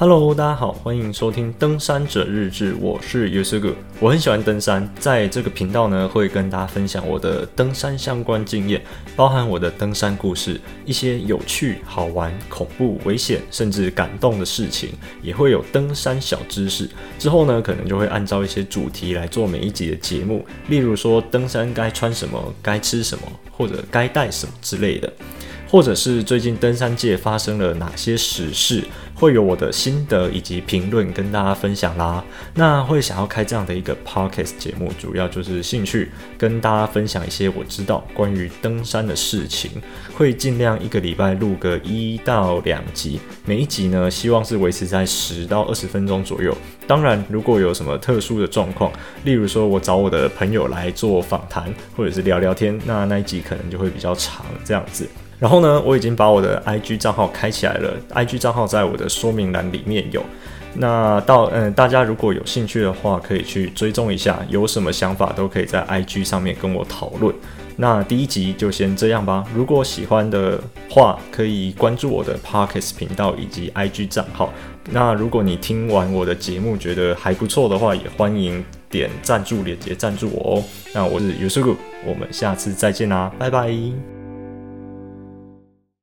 Hello，大家好，欢迎收听登山者日志，我是 Yusuke，我很喜欢登山，在这个频道呢，会跟大家分享我的登山相关经验，包含我的登山故事，一些有趣、好玩、恐怖、危险，甚至感动的事情，也会有登山小知识。之后呢，可能就会按照一些主题来做每一集的节目，例如说登山该穿什么，该吃什么，或者该带什么之类的。或者是最近登山界发生了哪些史事，会有我的心得以及评论跟大家分享啦。那会想要开这样的一个 podcast 节目，主要就是兴趣，跟大家分享一些我知道关于登山的事情。会尽量一个礼拜录个一到两集，每一集呢，希望是维持在十到二十分钟左右。当然，如果有什么特殊的状况，例如说我找我的朋友来做访谈，或者是聊聊天，那那一集可能就会比较长，这样子。然后呢，我已经把我的 IG 账号开起来了，IG 账号在我的说明栏里面有。那到嗯，大家如果有兴趣的话，可以去追踪一下，有什么想法都可以在 IG 上面跟我讨论。那第一集就先这样吧。如果喜欢的话，可以关注我的 Parkes 频道以及 IG 账号。那如果你听完我的节目觉得还不错的话，也欢迎点赞助链接赞助我哦。那我是 Yusuke，我们下次再见啦，拜拜。